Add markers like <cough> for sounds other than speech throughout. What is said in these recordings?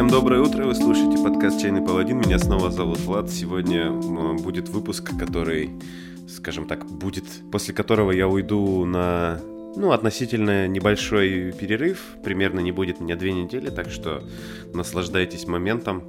Всем доброе утро, вы слушаете подкаст «Чайный паладин», меня снова зовут Влад. Сегодня будет выпуск, который, скажем так, будет, после которого я уйду на ну, относительно небольшой перерыв, примерно не будет меня две недели, так что наслаждайтесь моментом,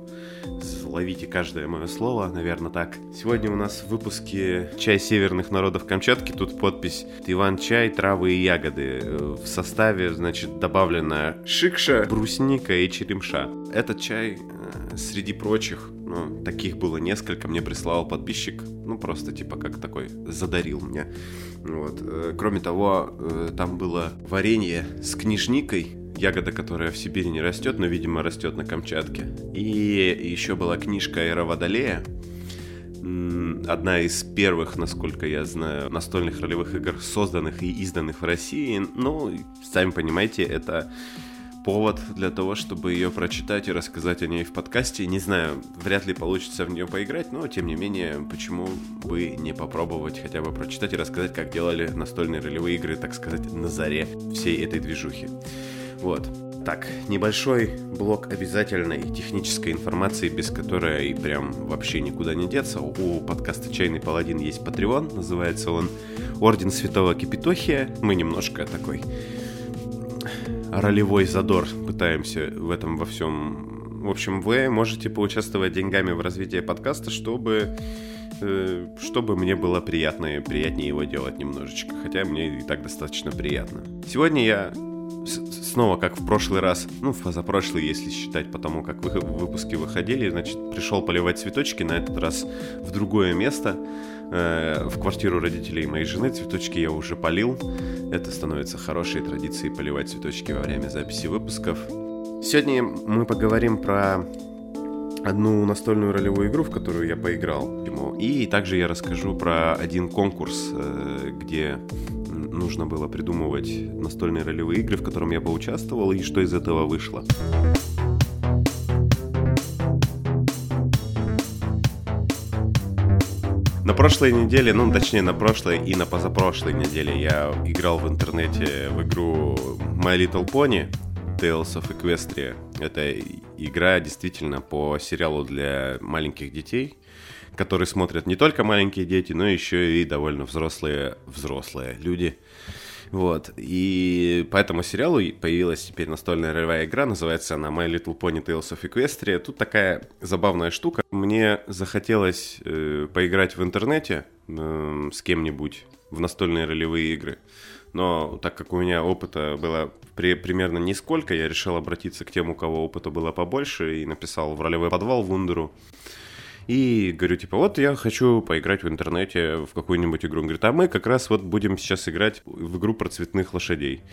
ловите каждое мое слово, наверное, так. Сегодня у нас в выпуске «Чай северных народов Камчатки», тут подпись «Иван-чай, травы и ягоды». В составе, значит, добавлена шикша, брусника и черемша. Этот чай, э, среди прочих, ну, таких было несколько, мне прислал подписчик, ну, просто типа как такой, задарил мне. Вот. Э, кроме того, э, там было варенье с книжникой, ягода, которая в Сибири не растет, но, видимо, растет на Камчатке. И еще была книжка Эра Водолея, одна из первых, насколько я знаю, настольных ролевых игр, созданных и изданных в России. Ну, сами понимаете, это повод для того, чтобы ее прочитать и рассказать о ней в подкасте. Не знаю, вряд ли получится в нее поиграть, но тем не менее, почему бы не попробовать хотя бы прочитать и рассказать, как делали настольные ролевые игры, так сказать, на заре всей этой движухи. Вот. Так, небольшой блок обязательной технической информации, без которой и прям вообще никуда не деться. У подкаста «Чайный паладин» есть Patreon, называется он «Орден Святого Кипитохия». Мы немножко такой ролевой задор пытаемся в этом во всем. В общем, вы можете поучаствовать деньгами в развитии подкаста, чтобы э, чтобы мне было приятно и приятнее его делать немножечко. Хотя мне и так достаточно приятно. Сегодня я снова, как в прошлый раз, ну, в позапрошлый, если считать по тому, как вы, выпуски выходили, значит, пришел поливать цветочки, на этот раз в другое место, э, в квартиру родителей моей жены. Цветочки я уже полил. Это становится хорошей традицией поливать цветочки во время записи выпусков. Сегодня мы поговорим про одну настольную ролевую игру, в которую я поиграл. И также я расскажу про один конкурс, э, где нужно было придумывать настольные ролевые игры, в котором я поучаствовал, и что из этого вышло. На прошлой неделе, ну точнее на прошлой и на позапрошлой неделе я играл в интернете в игру My Little Pony Tales of Equestria. Это игра действительно по сериалу для маленьких детей, который смотрят не только маленькие дети, но еще и довольно взрослые взрослые люди. Вот. И по этому сериалу появилась теперь настольная ролевая игра, называется она My Little Pony Tales of Equestria. Тут такая забавная штука. Мне захотелось э, поиграть в интернете э, с кем-нибудь в настольные ролевые игры. Но так как у меня опыта было при, примерно нисколько, я решил обратиться к тем, у кого опыта было побольше, и написал в ролевой подвал Вундеру. И говорю, типа, вот я хочу поиграть в интернете в какую-нибудь игру. Он говорит, а мы как раз вот будем сейчас играть в игру про цветных лошадей.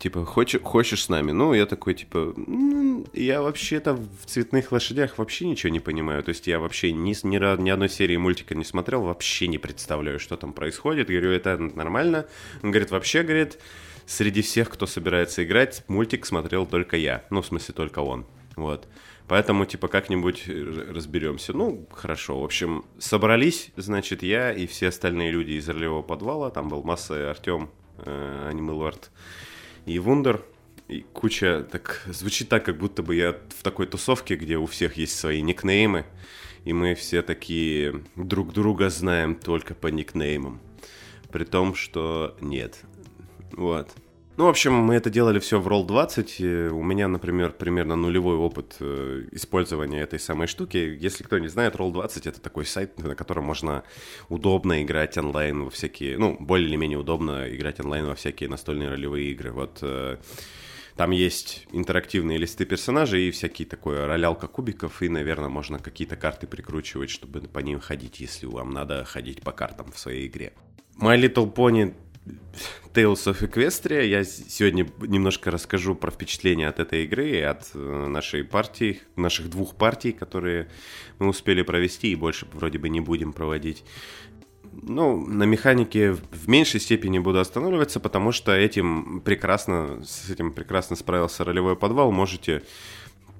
Типа, хочешь, хочешь с нами? Ну, я такой, типа, ну, я вообще-то в цветных лошадях вообще ничего не понимаю. То есть я вообще ни, ни, ни одной серии мультика не смотрел, вообще не представляю, что там происходит. Говорю, это нормально. Он говорит, вообще, говорит, среди всех, кто собирается играть, мультик смотрел только я. Ну, в смысле, только он. Вот. Поэтому, типа, как-нибудь разберемся. Ну, хорошо. В общем, собрались, значит, я и все остальные люди из ролевого подвала. Там был Масса, Артем, э, и Вундер. И куча, так, звучит так, как будто бы я в такой тусовке, где у всех есть свои никнеймы, и мы все такие друг друга знаем только по никнеймам. При том, что нет. Вот. Ну, в общем, мы это делали все в Roll20. У меня, например, примерно нулевой опыт э, использования этой самой штуки. Если кто не знает, Roll20 это такой сайт, на котором можно удобно играть онлайн во всякие, ну, более или менее удобно играть онлайн во всякие настольные ролевые игры. Вот э, там есть интерактивные листы персонажей и всякие такое ролялка кубиков, и, наверное, можно какие-то карты прикручивать, чтобы по ним ходить, если вам надо ходить по картам в своей игре. My Little Pony Tales of Equestria. Я сегодня немножко расскажу про впечатления от этой игры и от э, нашей партии, наших двух партий, которые мы успели провести и больше вроде бы не будем проводить. Ну, на механике в меньшей степени буду останавливаться, потому что этим прекрасно, с этим прекрасно справился ролевой подвал. Можете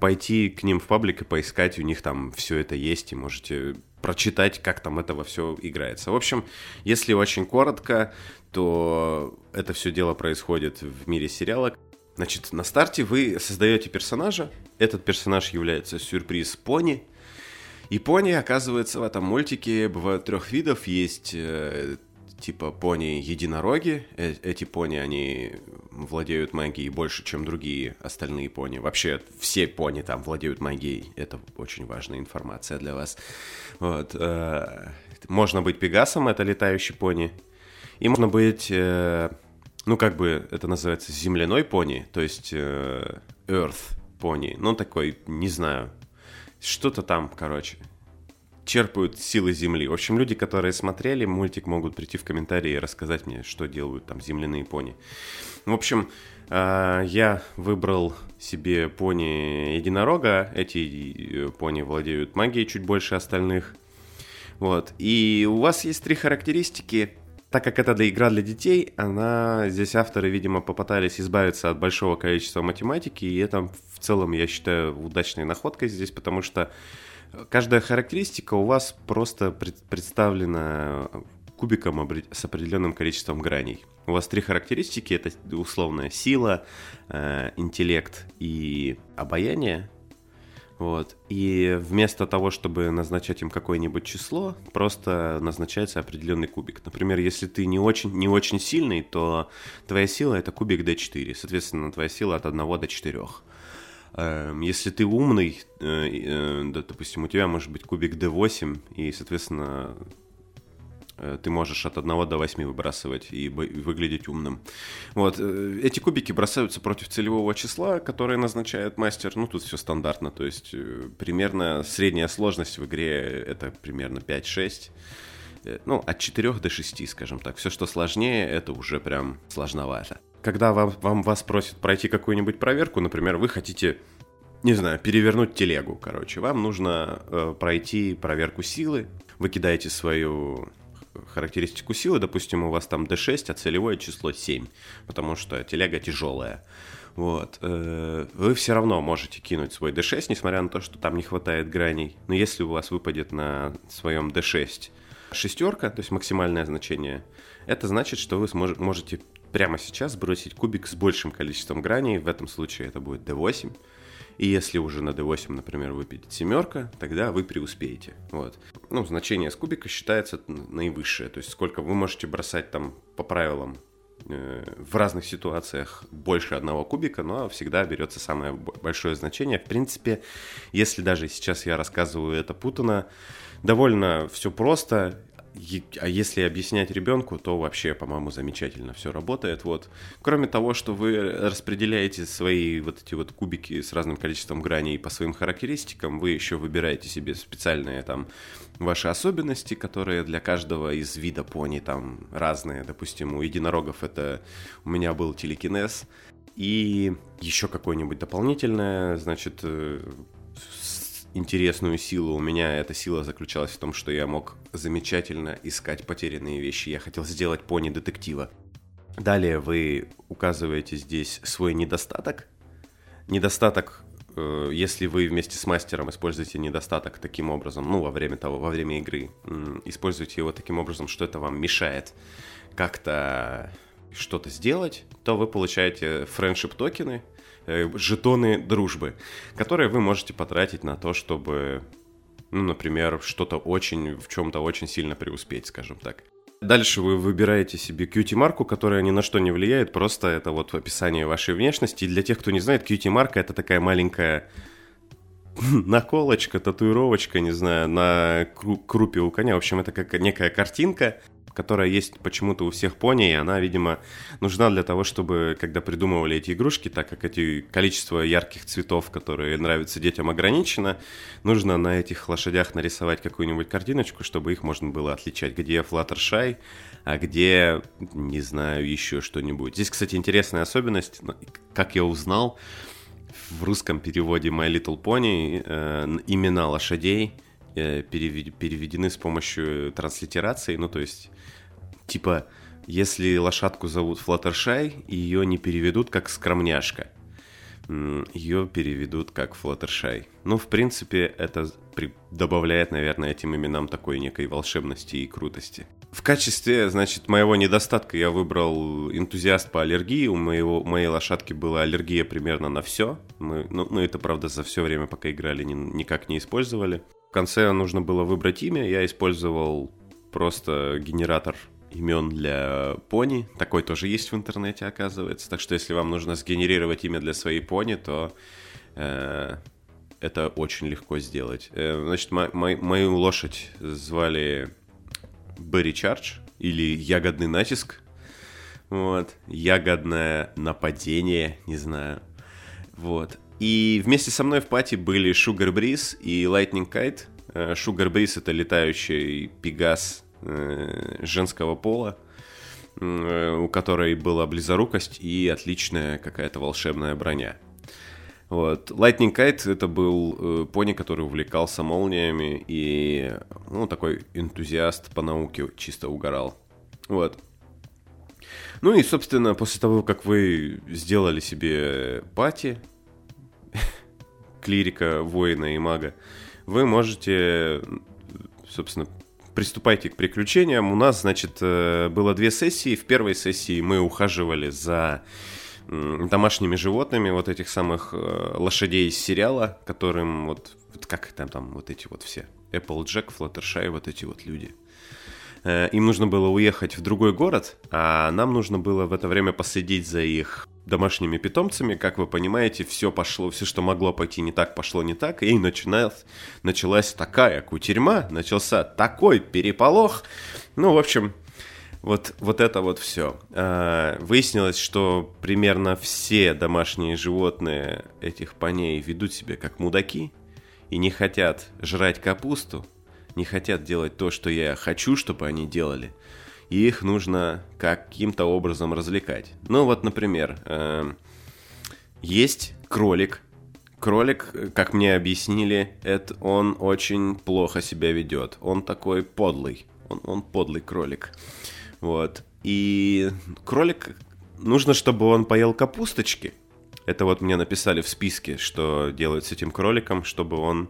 пойти к ним в паблик и поискать, у них там все это есть, и можете прочитать, как там это во все играется. В общем, если очень коротко, то это все дело происходит в мире сериала. Значит, на старте вы создаете персонажа. Этот персонаж является сюрприз пони. И пони, оказывается, в этом мультике бывают трех видов. Есть э, типа пони-единороги. Э эти пони, они владеют магией больше, чем другие остальные пони. Вообще, все пони там владеют магией. Это очень важная информация для вас. Вот. Э, можно быть пегасом, это летающий пони. И можно быть, э, ну, как бы это называется, земляной пони, то есть э, Earth пони. Ну, такой, не знаю, что-то там, короче черпают силы Земли. В общем, люди, которые смотрели мультик, могут прийти в комментарии и рассказать мне, что делают там земляные пони. В общем, а, я выбрал себе пони единорога. Эти э, пони владеют магией чуть больше остальных. Вот. И у вас есть три характеристики. Так как это для игра для детей, она здесь авторы, видимо, попытались избавиться от большого количества математики, и это в целом, я считаю, удачной находкой здесь, потому что каждая характеристика у вас просто представлена кубиком с определенным количеством граней. У вас три характеристики, это условная сила, э, интеллект и обаяние. Вот. И вместо того, чтобы назначать им какое-нибудь число, просто назначается определенный кубик. Например, если ты не очень, не очень сильный, то твоя сила это кубик D4. Соответственно, твоя сила от 1 до 4. Эм, если ты умный, э, э, допустим, у тебя может быть кубик D8, и, соответственно, э, ты можешь от 1 до 8 выбрасывать и выглядеть умным. Вот. Эти кубики бросаются против целевого числа, которое назначает мастер. Ну, тут все стандартно. То есть, примерно средняя сложность в игре это примерно 5-6. Ну, от 4 до 6, скажем так. Все, что сложнее, это уже прям сложновато когда вам, вам вас просят пройти какую-нибудь проверку, например, вы хотите, не знаю, перевернуть телегу, короче, вам нужно э, пройти проверку силы, вы кидаете свою характеристику силы, допустим, у вас там D6, а целевое число 7, потому что телега тяжелая. Вот. Э, вы все равно можете кинуть свой D6, несмотря на то, что там не хватает граней. Но если у вас выпадет на своем D6 шестерка, то есть максимальное значение, это значит, что вы сможете, можете прямо сейчас бросить кубик с большим количеством граней, в этом случае это будет D8. И если уже на D8, например, выпадет семерка, тогда вы преуспеете. Вот. Ну, значение с кубика считается наивысшее. То есть сколько вы можете бросать там по правилам э, в разных ситуациях больше одного кубика, но всегда берется самое большое значение. В принципе, если даже сейчас я рассказываю это путано, довольно все просто а если объяснять ребенку, то вообще, по-моему, замечательно все работает. Вот. Кроме того, что вы распределяете свои вот эти вот кубики с разным количеством граней по своим характеристикам, вы еще выбираете себе специальные там ваши особенности, которые для каждого из вида пони там разные. Допустим, у единорогов это у меня был телекинез, и еще какое-нибудь дополнительное, значит, э, интересную силу. У меня эта сила заключалась в том, что я мог замечательно искать потерянные вещи. Я хотел сделать пони детектива. Далее вы указываете здесь свой недостаток. Недостаток, э, если вы вместе с мастером используете недостаток таким образом, ну, во время того, во время игры, используете его таким образом, что это вам мешает как-то что-то сделать, то вы получаете френдшип токены, Э, жетоны дружбы, которые вы можете потратить на то, чтобы, ну, например, что-то очень, в чем-то очень сильно преуспеть, скажем так. Дальше вы выбираете себе QT-марку, которая ни на что не влияет, просто это вот описание вашей внешности. И для тех, кто не знает, QT-марка это такая маленькая <laughs> наколочка, татуировочка, не знаю, на крупе у коня. В общем, это как некая картинка, которая есть почему-то у всех пони, и она, видимо, нужна для того, чтобы, когда придумывали эти игрушки, так как эти количество ярких цветов, которые нравятся детям, ограничено, нужно на этих лошадях нарисовать какую-нибудь картиночку, чтобы их можно было отличать, где Fluttershy, а где, не знаю, еще что-нибудь. Здесь, кстати, интересная особенность, как я узнал, в русском переводе My Little Pony э, имена лошадей э, переведены с помощью транслитерации, ну то есть Типа, если лошадку зовут Флаттершай, ее не переведут как скромняшка. Ее переведут как Флаттершай. Ну, в принципе, это при... добавляет, наверное, этим именам такой некой волшебности и крутости. В качестве, значит, моего недостатка я выбрал энтузиаст по аллергии. У моего, моей лошадки была аллергия примерно на все. Мы, ну, ну, это, правда, за все время, пока играли, ни, никак не использовали. В конце нужно было выбрать имя. Я использовал просто генератор имен для пони. Такой тоже есть в интернете, оказывается. Так что, если вам нужно сгенерировать имя для своей пони, то э, это очень легко сделать. Э, значит, мо- мо- мою лошадь звали Берри Чардж или Ягодный натиск. Вот. Ягодное нападение, не знаю. Вот. И вместе со мной в пати были Sugar Breeze и Lightning Kite. Э, Sugar Breeze это летающий пегас женского пола, э, у которой была близорукость и отличная какая-то волшебная броня. Вот. Lightning Kite это был э, пони, который увлекался молниями и, ну, такой энтузиаст по науке чисто угорал. Вот. Ну и, собственно, после того, как вы сделали себе пати, <laughs> клирика, воина и мага, вы можете, собственно, приступайте к приключениям. У нас, значит, э, было две сессии. В первой сессии мы ухаживали за домашними животными, вот этих самых э, лошадей из сериала, которым вот, вот как там, там вот эти вот все, Applejack, Fluttershy, вот эти вот люди. Э, им нужно было уехать в другой город, а нам нужно было в это время последить за их домашними питомцами. Как вы понимаете, все пошло, все, что могло пойти не так, пошло не так. И начиналась, началась такая кутерьма, начался такой переполох. Ну, в общем, вот, вот это вот все. А, выяснилось, что примерно все домашние животные этих поней ведут себя как мудаки и не хотят жрать капусту, не хотят делать то, что я хочу, чтобы они делали. И их нужно каким-то образом развлекать. Ну вот, например, э, есть кролик. Кролик, как мне объяснили, это он очень плохо себя ведет. Он такой подлый. Он, он подлый кролик. Вот. И кролик, нужно, чтобы он поел капусточки. Это вот мне написали в списке, что делают с этим кроликом, чтобы он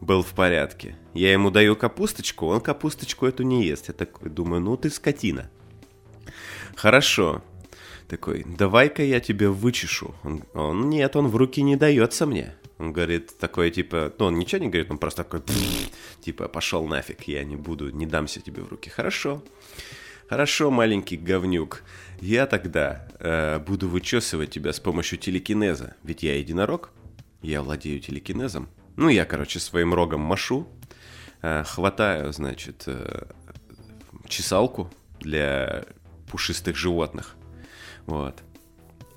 был в порядке. Я ему даю капусточку, он капусточку эту не ест. Я такой думаю, ну ты скотина. Хорошо. Такой, давай-ка я тебе вычешу. Он, он, нет, он в руки не дается мне. Он говорит такой, типа, ну он ничего не говорит, он просто такой, типа, пошел нафиг, я не буду, не дамся тебе в руки. Хорошо. Хорошо, маленький говнюк. Я тогда э, буду вычесывать тебя с помощью телекинеза. Ведь я единорог. Я владею телекинезом. Ну, я, короче, своим рогом машу. Э, хватаю, значит, э, чесалку для пушистых животных. Вот.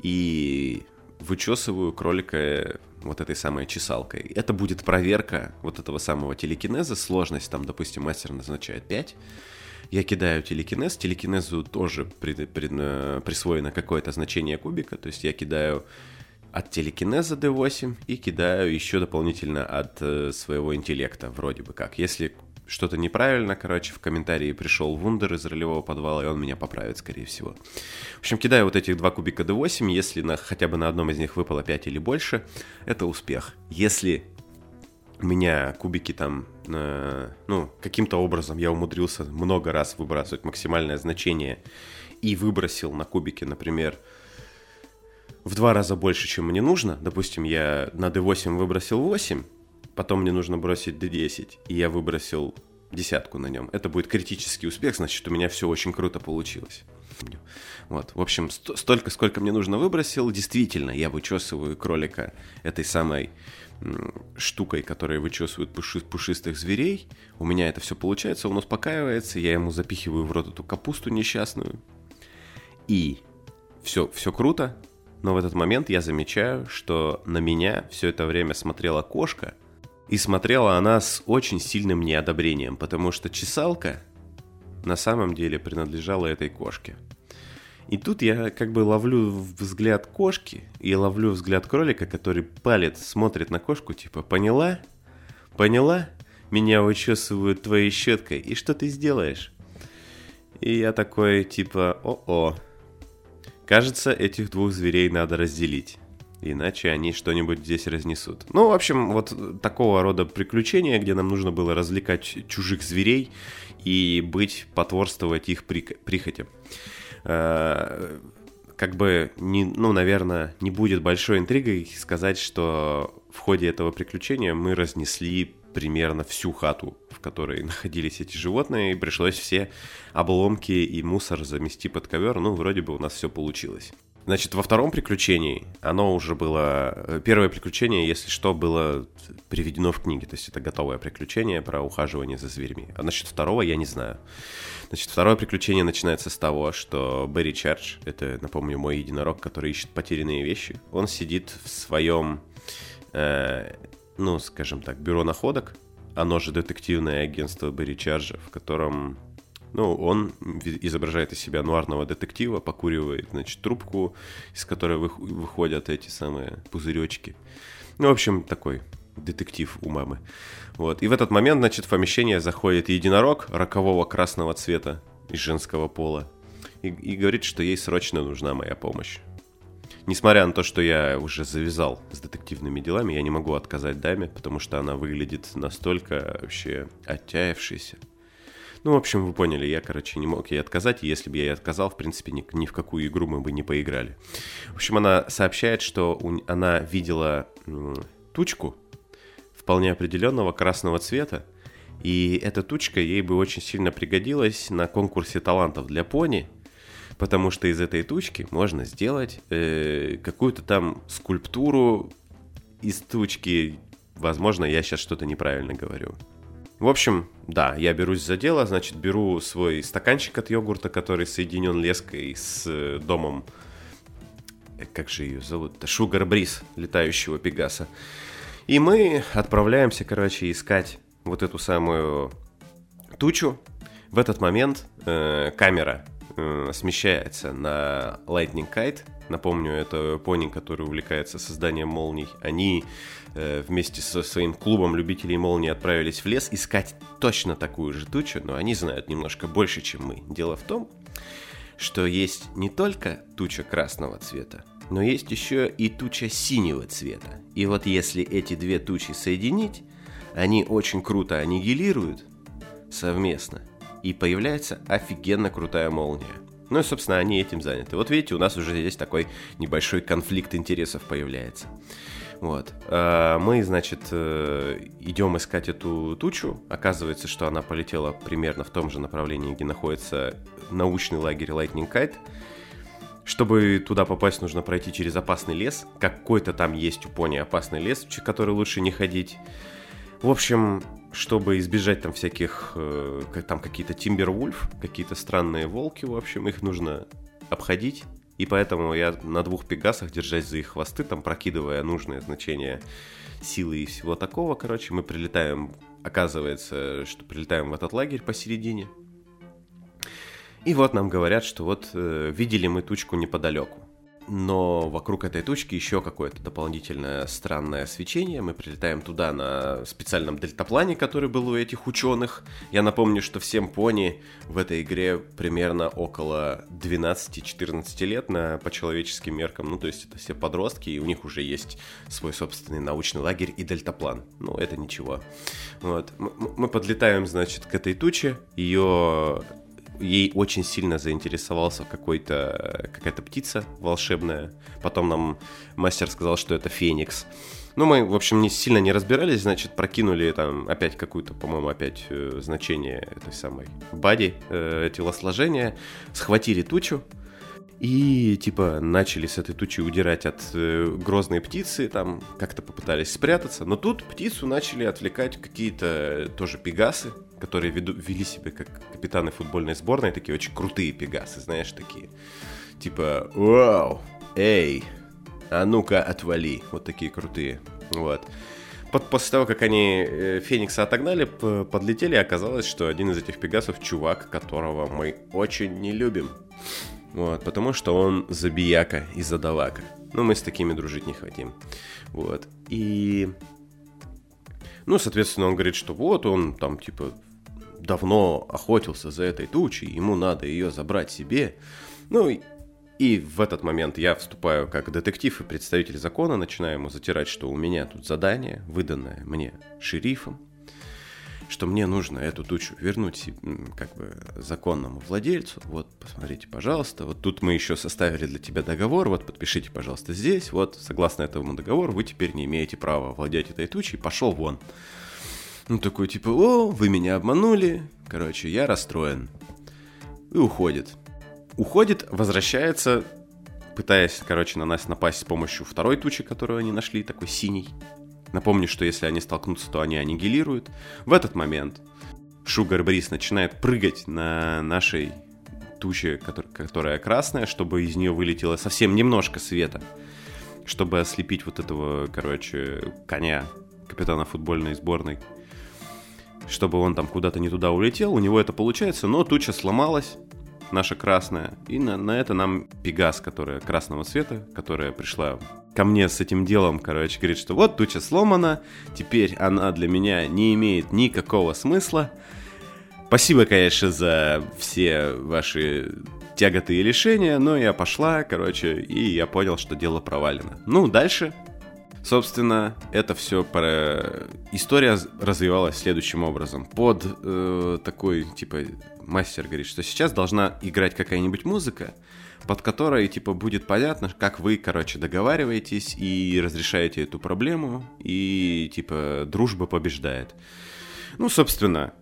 И вычесываю кролика вот этой самой чесалкой. Это будет проверка вот этого самого телекинеза. Сложность там, допустим, мастер назначает 5. Я кидаю телекинез. Телекинезу тоже при, при, э, присвоено какое-то значение кубика. То есть я кидаю от телекинеза D8 и кидаю еще дополнительно от э, своего интеллекта, вроде бы как. Если что-то неправильно, короче, в комментарии пришел вундер из ролевого подвала, и он меня поправит, скорее всего. В общем, кидаю вот этих два кубика D8, если на, хотя бы на одном из них выпало 5 или больше, это успех. Если у меня кубики там, э, ну, каким-то образом я умудрился много раз выбрасывать максимальное значение и выбросил на кубики, например, в два раза больше, чем мне нужно. Допустим, я на D8 выбросил 8, потом мне нужно бросить D10, и я выбросил десятку на нем. Это будет критический успех, значит, у меня все очень круто получилось. Вот, в общем, столько, сколько мне нужно выбросил. Действительно, я вычесываю кролика этой самой штукой, которая вычесывает пуши, пушистых зверей. У меня это все получается, он успокаивается, я ему запихиваю в рот эту капусту несчастную. И все, все круто, но в этот момент я замечаю, что на меня все это время смотрела кошка, и смотрела она с очень сильным неодобрением, потому что чесалка на самом деле принадлежала этой кошке. И тут я как бы ловлю взгляд кошки и ловлю взгляд кролика, который палец смотрит на кошку, типа, поняла? Поняла? Меня вычесывают твоей щеткой, и что ты сделаешь? И я такой, типа, о-о. Кажется, этих двух зверей надо разделить. иначе они что-нибудь здесь разнесут. Ну, в общем, вот такого рода приключения, где нам нужно было развлекать чужих зверей и быть, потворствовать их прихотям. Э, как бы, не, ну, наверное, не будет большой интригой сказать, что в ходе этого приключения мы разнесли примерно всю хату, в которой <laughs> находились эти животные, и пришлось все обломки и мусор замести под ковер. Ну, вроде бы у нас все получилось. Значит, во втором приключении оно уже было... Э, первое приключение, если что, было приведено в книге. То есть это готовое приключение про ухаживание за зверьми. А насчет второго я не знаю. Значит, второе приключение начинается с того, что Берри Чардж, это, напомню, мой единорог, который ищет потерянные вещи, он сидит в своем, э, ну, скажем так, бюро находок, оно же детективное агентство Берри Чарджа, в котором ну, он изображает из себя нуарного детектива, покуривает, значит, трубку, из которой выходят эти самые пузыречки. Ну, в общем, такой детектив у мамы. Вот. И в этот момент, значит, в помещение заходит единорог рокового красного цвета из женского пола и, и говорит, что ей срочно нужна моя помощь. Несмотря на то, что я уже завязал с детективными делами, я не могу отказать даме, потому что она выглядит настолько вообще отчаявшейся. Ну, в общем, вы поняли, я, короче, не мог ей отказать, и если бы я ей отказал, в принципе, ни, ни в какую игру мы бы не поиграли. В общем, она сообщает, что у, она видела м, тучку вполне определенного красного цвета, и эта тучка ей бы очень сильно пригодилась на конкурсе талантов для пони, потому что из этой тучки можно сделать э, какую-то там скульптуру из тучки. Возможно, я сейчас что-то неправильно говорю. В общем, да, я берусь за дело, значит, беру свой стаканчик от йогурта, который соединен леской с э, домом, э, как же ее зовут, Шугар Бриз, летающего Пегаса. И мы отправляемся, короче, искать вот эту самую тучу. В этот момент э, камера э, смещается на Lightning Kite. Напомню, это пони, который увлекается созданием молний. Они Э, вместе со своим клубом любителей молнии отправились в лес искать точно такую же тучу, но они знают немножко больше, чем мы. Дело в том, что есть не только туча красного цвета, но есть еще и туча синего цвета. И вот если эти две тучи соединить, они очень круто аннигилируют совместно, и появляется офигенно крутая молния. Ну и, собственно, они этим заняты. Вот видите, у нас уже здесь такой небольшой конфликт интересов появляется. Вот. А, мы, значит, э, идем искать эту тучу. Оказывается, что она полетела примерно в том же направлении, где находится научный лагерь Lightning Kite. Чтобы туда попасть, нужно пройти через опасный лес. Какой-то там есть у пони опасный лес, в который лучше не ходить. В общем, чтобы избежать там всяких, э, там какие-то Тимбервульф, какие-то странные волки, в общем, их нужно обходить и поэтому я на двух пегасах, держась за их хвосты, там прокидывая нужное значение силы и всего такого, короче, мы прилетаем, оказывается, что прилетаем в этот лагерь посередине. И вот нам говорят, что вот э, видели мы тучку неподалеку но вокруг этой точки еще какое-то дополнительное странное свечение. Мы прилетаем туда на специальном дельтаплане, который был у этих ученых. Я напомню, что всем пони в этой игре примерно около 12-14 лет на, по человеческим меркам. Ну, то есть это все подростки, и у них уже есть свой собственный научный лагерь и дельтаплан. Ну, это ничего. Вот. Мы подлетаем, значит, к этой туче. Ее ей очень сильно заинтересовался какой-то, какая-то птица волшебная. Потом нам мастер сказал, что это феникс. Ну, мы, в общем, не сильно не разбирались, значит, прокинули там опять какую-то, по-моему, опять э, значение этой самой бади, э, телосложения, схватили тучу, и, типа, начали с этой тучи удирать от э, грозной птицы, там как-то попытались спрятаться. Но тут птицу начали отвлекать какие-то тоже пегасы, которые веду, вели себя как капитаны футбольной сборной, такие очень крутые пегасы, знаешь, такие. Типа, вау, эй, а ну-ка отвали. Вот такие крутые. Вот. Под, после того, как они э, Феникса отогнали, подлетели, оказалось, что один из этих пегасов чувак, которого мы очень не любим. Вот, потому что он забияка и задавака. Ну, мы с такими дружить не хотим. Вот. И... Ну, соответственно, он говорит, что вот он там, типа, давно охотился за этой тучей, ему надо ее забрать себе. Ну, и в этот момент я вступаю как детектив и представитель закона, начинаю ему затирать, что у меня тут задание, выданное мне шерифом, что мне нужно эту тучу вернуть как бы законному владельцу. Вот, посмотрите, пожалуйста. Вот тут мы еще составили для тебя договор. Вот, подпишите, пожалуйста, здесь. Вот, согласно этому договору, вы теперь не имеете права владеть этой тучей. Пошел вон. Ну, такой, типа, о, вы меня обманули. Короче, я расстроен. И уходит. Уходит, возвращается, пытаясь, короче, на нас напасть с помощью второй тучи, которую они нашли, такой синий. Напомню, что если они столкнутся, то они аннигилируют. В этот момент Шугар Брис начинает прыгать на нашей туче, которая красная, чтобы из нее вылетело совсем немножко света, чтобы ослепить вот этого, короче, коня капитана футбольной сборной, чтобы он там куда-то не туда улетел. У него это получается, но туча сломалась, наша красная, и на, на это нам Пегас, которая красного цвета, которая пришла ко мне с этим делом, короче, говорит, что вот туча сломана, теперь она для меня не имеет никакого смысла. Спасибо, конечно, за все ваши тяготы и лишения, но я пошла, короче, и я понял, что дело провалено. Ну, дальше, собственно, это все про... История развивалась следующим образом. Под э, такой, типа, мастер говорит, что сейчас должна играть какая-нибудь музыка, под которой, типа, будет понятно, как вы, короче, договариваетесь и разрешаете эту проблему, и, типа, дружба побеждает. Ну, собственно,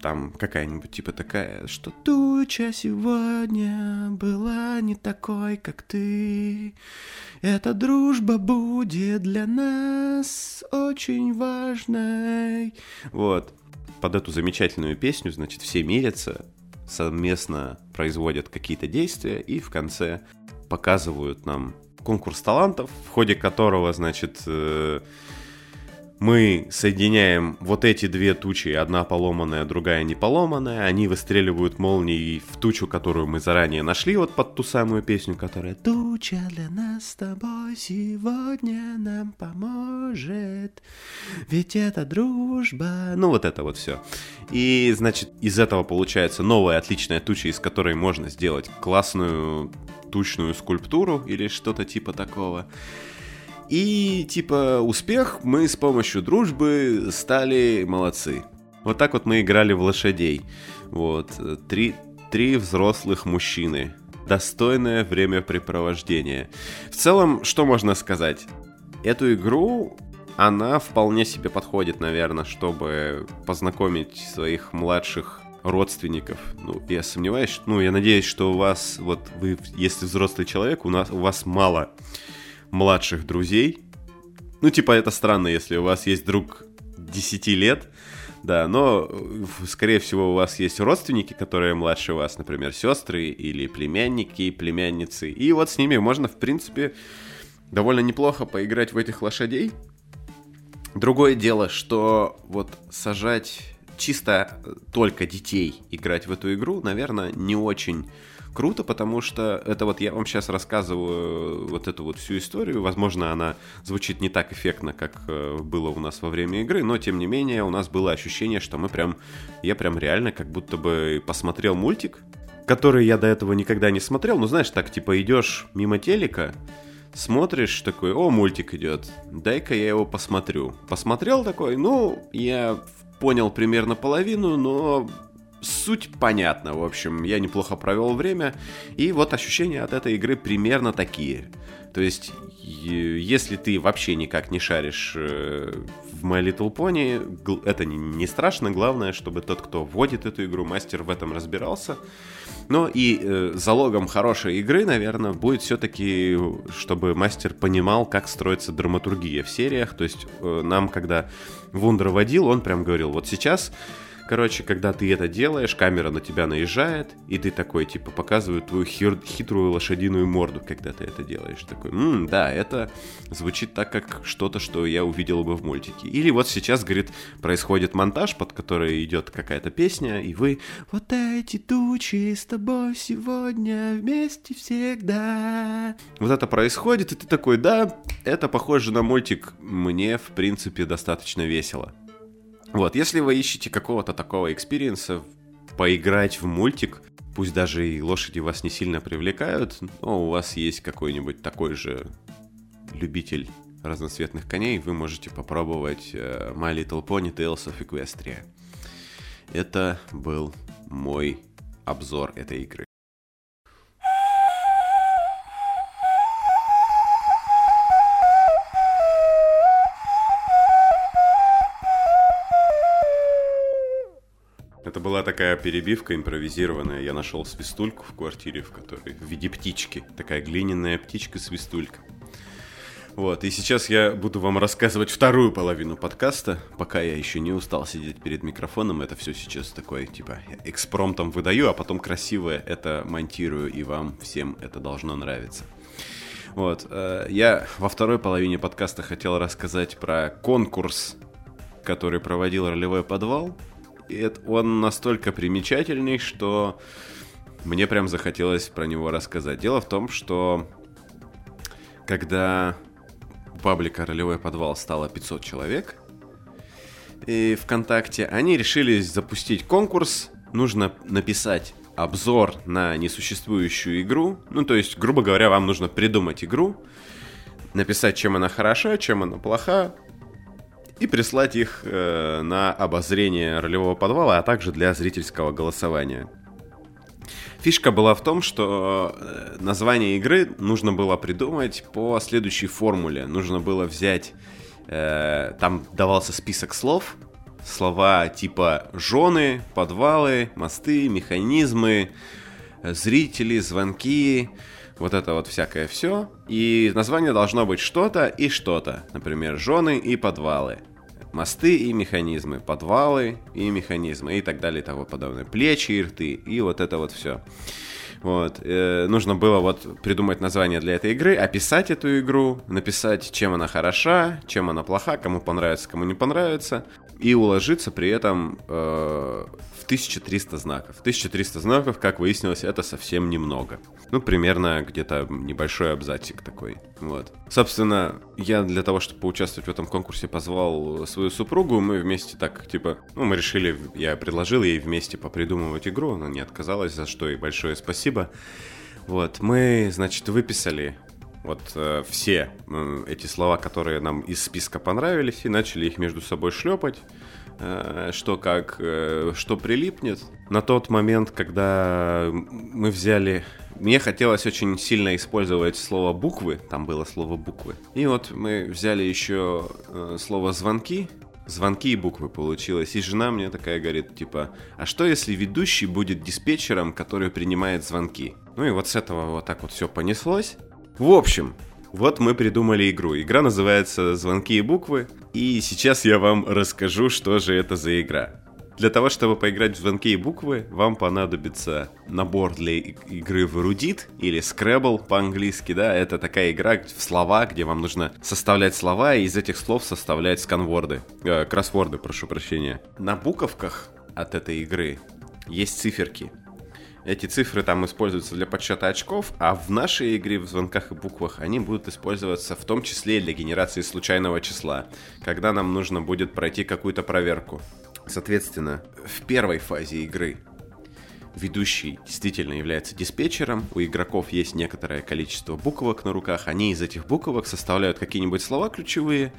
там какая-нибудь типа такая, что туча сегодня была не такой, как ты. Эта дружба будет для нас очень важной. Вот. Под эту замечательную песню, значит, все мирятся, совместно производят какие-то действия и в конце показывают нам конкурс талантов, в ходе которого, значит, э, мы соединяем вот эти две тучи, одна поломанная, другая не поломанная, они выстреливают молнией в тучу, которую мы заранее нашли, вот под ту самую песню, которая «Туча для нас с тобой сегодня нам поможет, ведь это дружба». Ну, вот это вот все. И, значит, из этого получается новая отличная туча, из которой можно сделать классную тучную скульптуру или что-то типа такого. И типа успех, мы с помощью дружбы стали молодцы. Вот так вот мы играли в лошадей. Вот, три, три взрослых мужчины. Достойное времяпрепровождение. В целом, что можно сказать? Эту игру, она вполне себе подходит, наверное, чтобы познакомить своих младших родственников. Ну, я сомневаюсь, ну, я надеюсь, что у вас, вот вы, если взрослый человек, у нас у вас мало младших друзей. Ну, типа, это странно, если у вас есть друг 10 лет, да, но, скорее всего, у вас есть родственники, которые младше вас, например, сестры или племянники, племянницы. И вот с ними можно, в принципе, довольно неплохо поиграть в этих лошадей. Другое дело, что вот сажать чисто только детей играть в эту игру, наверное, не очень круто, потому что это вот я вам сейчас рассказываю вот эту вот всю историю. Возможно, она звучит не так эффектно, как э, было у нас во время игры, но тем не менее у нас было ощущение, что мы прям, я прям реально как будто бы посмотрел мультик, который я до этого никогда не смотрел. Ну, знаешь, так типа идешь мимо телека, смотришь такой, о, мультик идет, дай-ка я его посмотрю. Посмотрел такой, ну, я понял примерно половину, но суть понятна. В общем, я неплохо провел время. И вот ощущения от этой игры примерно такие. То есть, если ты вообще никак не шаришь э, в My Little Pony, это не страшно. Главное, чтобы тот, кто вводит эту игру, мастер в этом разбирался. Но и э, залогом хорошей игры, наверное, будет все-таки, чтобы мастер понимал, как строится драматургия в сериях. То есть, э, нам, когда Вундер водил, он прям говорил, вот сейчас Короче, когда ты это делаешь, камера на тебя наезжает, и ты такой, типа, показывают твою хир- хитрую лошадиную морду, когда ты это делаешь. Такой, м да, это звучит так, как что-то, что я увидел бы в мультике. Или вот сейчас, говорит, происходит монтаж, под который идет какая-то песня, и вы «Вот эти тучи с тобой сегодня вместе всегда». Вот это происходит, и ты такой, да, это похоже на мультик, мне, в принципе, достаточно весело. Вот, если вы ищете какого-то такого experience а, поиграть в мультик, пусть даже и лошади вас не сильно привлекают, но у вас есть какой-нибудь такой же любитель разноцветных коней, вы можете попробовать э, My Little Pony Tales of Equestria. Это был мой обзор этой игры. Была такая перебивка импровизированная. Я нашел свистульку в квартире, в которой в виде птички. Такая глиняная птичка-свистулька. Вот, и сейчас я буду вам рассказывать вторую половину подкаста, пока я еще не устал сидеть перед микрофоном. Это все сейчас такое, типа, экспромтом выдаю, а потом красивое это монтирую, и вам всем это должно нравиться. Вот, э, я во второй половине подкаста хотел рассказать про конкурс, который проводил ролевой подвал он настолько примечательный, что мне прям захотелось про него рассказать. Дело в том, что когда у паблика «Ролевой подвал» стало 500 человек, и ВКонтакте, они решили запустить конкурс. Нужно написать обзор на несуществующую игру. Ну, то есть, грубо говоря, вам нужно придумать игру, написать, чем она хороша, чем она плоха, и прислать их э, на обозрение ролевого подвала, а также для зрительского голосования. Фишка была в том, что э, название игры нужно было придумать по следующей формуле. Нужно было взять... Э, там давался список слов. Слова типа жены, подвалы, мосты, механизмы, зрители, звонки, вот это вот всякое все. И название должно быть что-то и что-то. Например, жены и подвалы мосты и механизмы, подвалы и механизмы и так далее и тому подобное. Плечи и рты и вот это вот все. Вот. Э, нужно было вот придумать название для этой игры, описать эту игру, написать, чем она хороша, чем она плоха, кому понравится, кому не понравится, и уложиться при этом э, в 1300 знаков. 1300 знаков, как выяснилось, это совсем немного. Ну, примерно где-то небольшой абзацик такой. Вот. Собственно, я для того, чтобы поучаствовать в этом конкурсе, позвал свою супругу. Мы вместе так, типа, ну, мы решили, я предложил ей вместе попридумывать игру. Она не отказалась, за что и большое спасибо. Вот, мы, значит, выписали вот э, все э, эти слова, которые нам из списка понравились, и начали их между собой шлепать, э, что как, э, что прилипнет. На тот момент, когда мы взяли мне хотелось очень сильно использовать слово буквы, там было слово буквы. И вот мы взяли еще э, слово звонки, звонки и буквы получилось. И жена мне такая говорит, типа, а что если ведущий будет диспетчером, который принимает звонки? Ну и вот с этого вот так вот все понеслось. В общем, вот мы придумали игру. Игра называется «Звонки и буквы». И сейчас я вам расскажу, что же это за игра. Для того, чтобы поиграть в звонки и буквы, вам понадобится набор для игры в Erudit или Scrabble по-английски, да, это такая игра в слова, где вам нужно составлять слова и из этих слов составлять сканворды, э, кроссворды, прошу прощения. На буковках от этой игры есть циферки. Эти цифры там используются для подсчета очков, а в нашей игре в звонках и буквах они будут использоваться в том числе для генерации случайного числа, когда нам нужно будет пройти какую-то проверку. Соответственно, в первой фазе игры ведущий действительно является диспетчером, у игроков есть некоторое количество буквок на руках, они из этих буквок составляют какие-нибудь слова ключевые,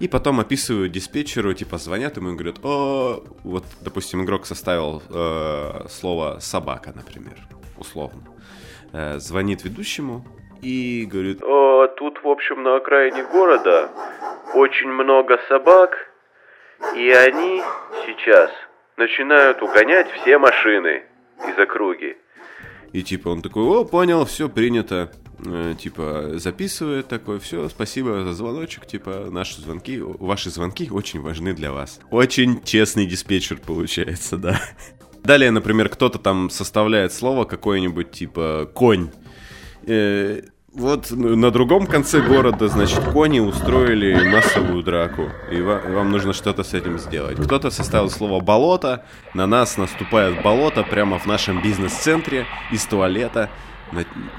и потом описывают диспетчеру, типа звонят ему и говорят, о, вот, допустим, игрок составил э, слово собака, например, условно, э, звонит ведущему и говорит, о, тут, в общем, на окраине города очень много собак, и они сейчас начинают угонять все машины из округи. И типа он такой, о, понял, все принято. Э, типа записывает такой, все, спасибо за звоночек, типа наши звонки, ваши звонки очень важны для вас. Очень честный диспетчер получается, да. <laughs> Далее, например, кто-то там составляет слово какое-нибудь типа конь. Э, вот на другом конце города, значит, кони устроили массовую драку, и вам нужно что-то с этим сделать. Кто-то составил слово «болото», на нас наступает болото прямо в нашем бизнес-центре, из туалета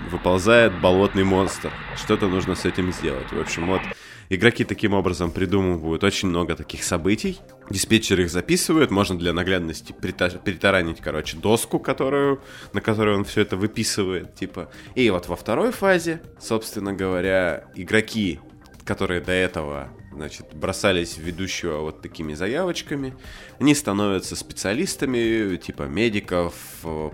выползает болотный монстр. Что-то нужно с этим сделать. В общем, вот Игроки таким образом придумывают очень много таких событий. Диспетчер их записывает, можно для наглядности перетаранить, короче, доску, которую, на которую он все это выписывает, типа. И вот во второй фазе, собственно говоря, игроки, которые до этого значит, бросались в ведущего вот такими заявочками. Они становятся специалистами, типа медиков,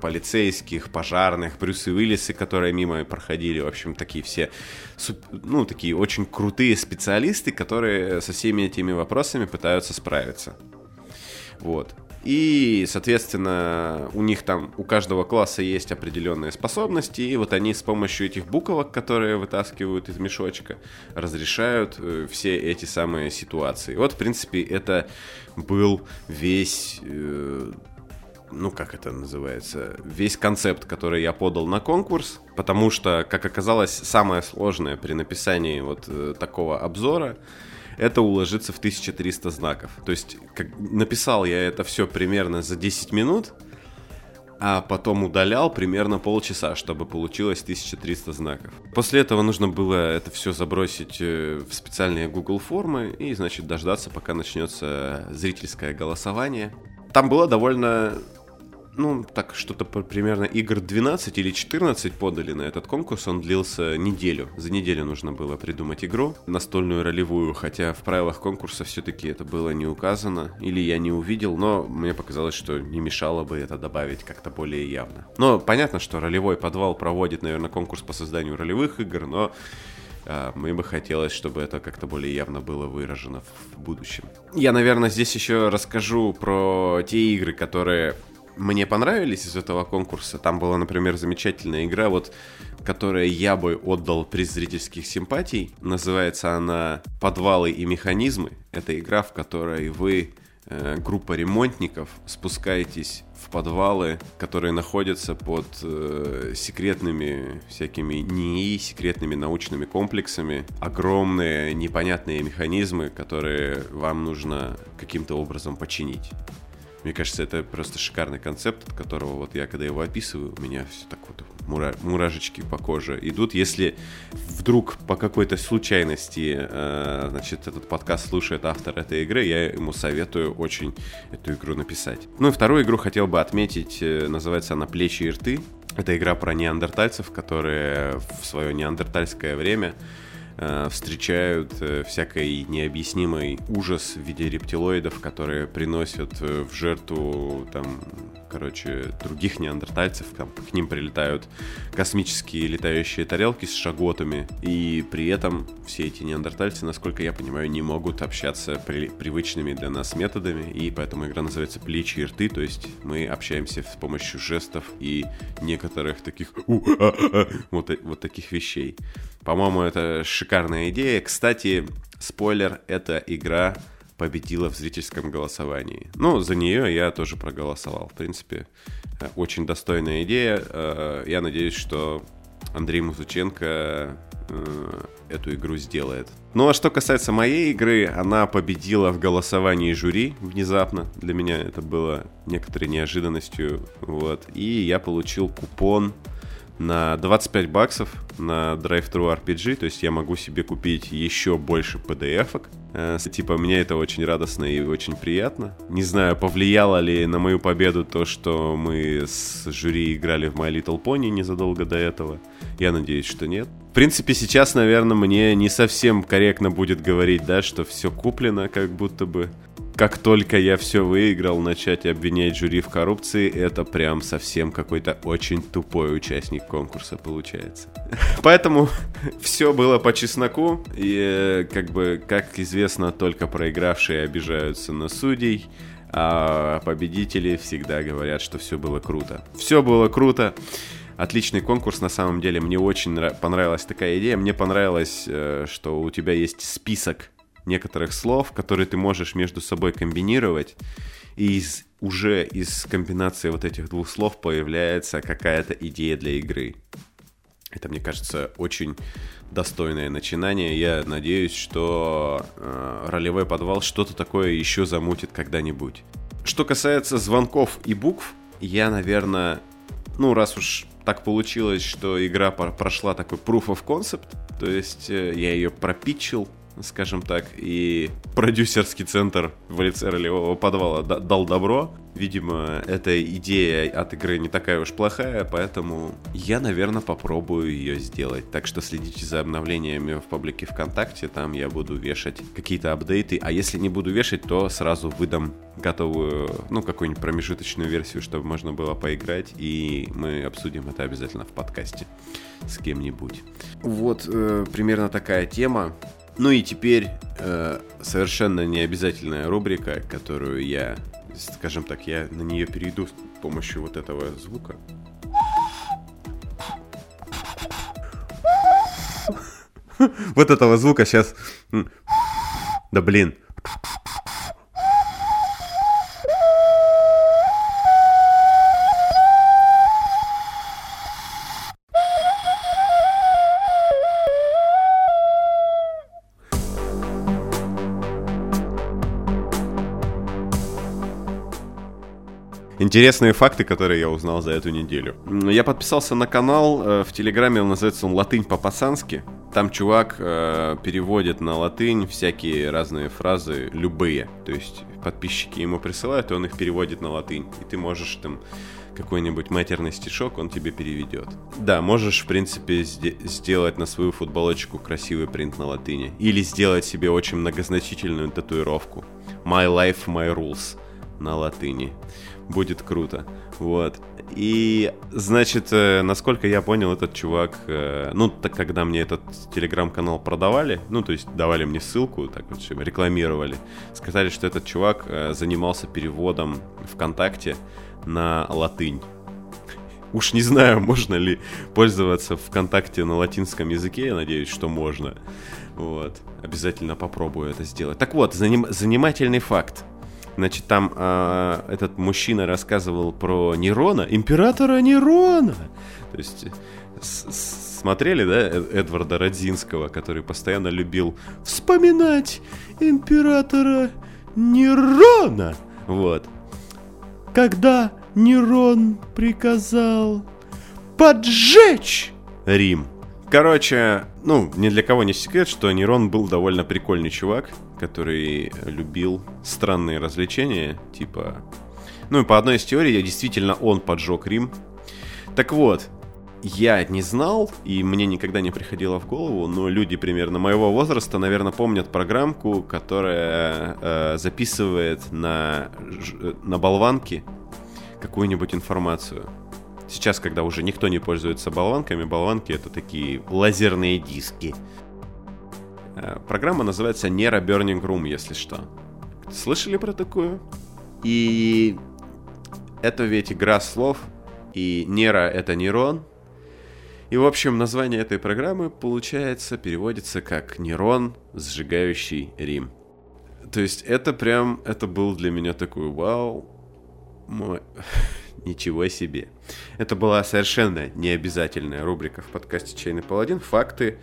полицейских, пожарных, Брюсы Уиллисы, которые мимо проходили. В общем, такие все, ну, такие очень крутые специалисты, которые со всеми этими вопросами пытаются справиться. Вот. И, соответственно, у них там, у каждого класса есть определенные способности, и вот они с помощью этих буквок, которые вытаскивают из мешочка, разрешают э, все эти самые ситуации. Вот, в принципе, это был весь... Э, ну, как это называется, весь концепт, который я подал на конкурс, потому что, как оказалось, самое сложное при написании вот э, такого обзора — это уложиться в 1300 знаков. То есть как, написал я это все примерно за 10 минут, а потом удалял примерно полчаса, чтобы получилось 1300 знаков. После этого нужно было это все забросить э, в специальные Google формы и, значит, дождаться, пока начнется зрительское голосование. Там было довольно ну, так что-то примерно игр 12 или 14 подали на этот конкурс. Он длился неделю. За неделю нужно было придумать игру, настольную ролевую, хотя в правилах конкурса все-таки это было не указано, или я не увидел, но мне показалось, что не мешало бы это добавить как-то более явно. Но понятно, что ролевой подвал проводит, наверное, конкурс по созданию ролевых игр, но а, мне бы хотелось, чтобы это как-то более явно было выражено в будущем. Я, наверное, здесь еще расскажу про те игры, которые мне понравились из этого конкурса. Там была, например, замечательная игра, вот, которая я бы отдал приз зрительских симпатий. Называется она «Подвалы и механизмы». Это игра, в которой вы, э, группа ремонтников, спускаетесь в подвалы, которые находятся под э, секретными всякими НИИ, секретными научными комплексами. Огромные непонятные механизмы, которые вам нужно каким-то образом починить. Мне кажется, это просто шикарный концепт, от которого вот я, когда его описываю, у меня все так вот мура... муражечки по коже идут. Если вдруг по какой-то случайности, э, значит, этот подкаст слушает автор этой игры, я ему советую очень эту игру написать. Ну и вторую игру хотел бы отметить, э, называется она «Плечи и рты». Это игра про неандертальцев, которые в свое неандертальское время встречают э, всякий необъяснимый ужас в виде рептилоидов, которые приносят э, в жертву там короче, других неандертальцев, там, к ним прилетают космические летающие тарелки с шаготами, и при этом все эти неандертальцы, насколько я понимаю, не могут общаться при, привычными для нас методами, и поэтому игра называется «Плечи и рты», то есть мы общаемся с помощью жестов и некоторых таких а, а, вот, вот таких вещей. По-моему, это шикарная идея. Кстати, спойлер, эта игра победила в зрительском голосовании. Ну, за нее я тоже проголосовал. В принципе, э, очень достойная идея. Э, я надеюсь, что Андрей Музыченко э, эту игру сделает. Ну а что касается моей игры, она победила в голосовании жюри внезапно. Для меня это было некоторой неожиданностью. Вот. И я получил купон на 25 баксов на Drive-Thru RPG, то есть я могу себе купить еще больше PDF-ок. Э, типа, мне это очень радостно и очень приятно. Не знаю, повлияло ли на мою победу то, что мы с жюри играли в My Little Pony незадолго до этого. Я надеюсь, что нет. В принципе, сейчас, наверное, мне не совсем корректно будет говорить, да, что все куплено, как будто бы как только я все выиграл, начать обвинять жюри в коррупции, это прям совсем какой-то очень тупой участник конкурса получается. <laughs> Поэтому <laughs> все было по чесноку, и как бы, как известно, только проигравшие обижаются на судей, а победители всегда говорят, что все было круто. Все было круто. Отличный конкурс, на самом деле. Мне очень понравилась такая идея. Мне понравилось, э, что у тебя есть список некоторых слов, которые ты можешь между собой комбинировать, и из, уже из комбинации вот этих двух слов появляется какая-то идея для игры. Это, мне кажется, очень достойное начинание. Я надеюсь, что э, ролевой подвал что-то такое еще замутит когда-нибудь. Что касается звонков и букв, я, наверное, ну, раз уж так получилось, что игра прошла такой proof of concept, то есть э, я ее пропичил, скажем так, и продюсерский центр в лице ролевого подвала дал добро. Видимо, эта идея от игры не такая уж плохая, поэтому я, наверное, попробую ее сделать. Так что следите за обновлениями в паблике ВКонтакте, там я буду вешать какие-то апдейты, а если не буду вешать, то сразу выдам готовую, ну, какую-нибудь промежуточную версию, чтобы можно было поиграть, и мы обсудим это обязательно в подкасте с кем-нибудь. Вот э, примерно такая тема. Ну и теперь э, совершенно необязательная рубрика, которую я, скажем так, я на нее перейду с помощью вот этого звука. <laughs> Вот этого звука сейчас... Да блин. Интересные факты, которые я узнал за эту неделю. Я подписался на канал э, в Телеграме, он называется он «Латынь по-пацански». Там чувак э, переводит на латынь всякие разные фразы, любые. То есть подписчики ему присылают, и он их переводит на латынь. И ты можешь там какой-нибудь матерный стишок, он тебе переведет. Да, можешь, в принципе, сделать на свою футболочку красивый принт на латыни. Или сделать себе очень многозначительную татуировку. My life, my rules на латыни будет круто. Вот. И, значит, э, насколько я понял, этот чувак, э, ну, так когда мне этот телеграм-канал продавали, ну, то есть давали мне ссылку, так вот, рекламировали, сказали, что этот чувак э, занимался переводом ВКонтакте на латынь. Уж не знаю, можно ли пользоваться ВКонтакте на латинском языке, я надеюсь, что можно. Вот. Обязательно попробую это сделать. Так вот, заним... занимательный факт. Значит, там э, этот мужчина рассказывал про Нерона, императора Нерона. То есть смотрели, да, Эдварда Родзинского, который постоянно любил вспоминать императора Нерона. Вот. Когда Нерон приказал поджечь Рим. Короче, ну, ни для кого не секрет, что Нерон был довольно прикольный чувак, который любил странные развлечения, типа... Ну и по одной из теорий, действительно, он поджег Рим. Так вот, я не знал, и мне никогда не приходило в голову, но люди примерно моего возраста, наверное, помнят программку, которая э, записывает на, на болванке какую-нибудь информацию. Сейчас, когда уже никто не пользуется болванками, болванки это такие лазерные диски. Э, программа называется Nero Burning Room, если что. Слышали про такую? И это ведь игра слов, и Нера это нейрон. И, в общем, название этой программы, получается, переводится как «Нейрон, сжигающий Рим». То есть это прям, это был для меня такой вау, мой... Ничего себе. Это была совершенно необязательная рубрика в подкасте «Чайный паладин». Факты,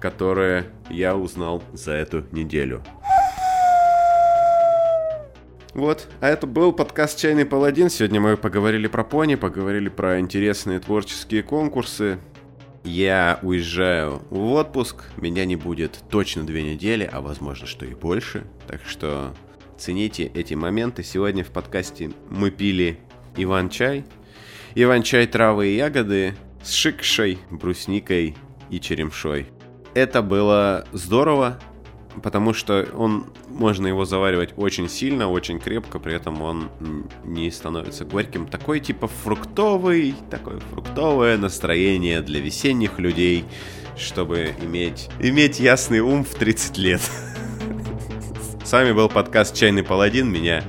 которые я узнал за эту неделю. Вот, а это был подкаст «Чайный паладин». Сегодня мы поговорили про пони, поговорили про интересные творческие конкурсы. Я уезжаю в отпуск, меня не будет точно две недели, а возможно, что и больше. Так что цените эти моменты. Сегодня в подкасте мы пили Иван-чай. Иван-чай травы и ягоды с шикшей, брусникой и черемшой. Это было здорово, потому что он, можно его заваривать очень сильно, очень крепко, при этом он не становится горьким. Такой типа фруктовый, такое фруктовое настроение для весенних людей, чтобы иметь, иметь ясный ум в 30 лет. <laughs> С вами был подкаст «Чайный паладин». Меня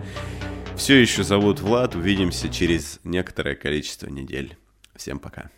все еще зовут Влад. Увидимся через некоторое количество недель. Всем пока.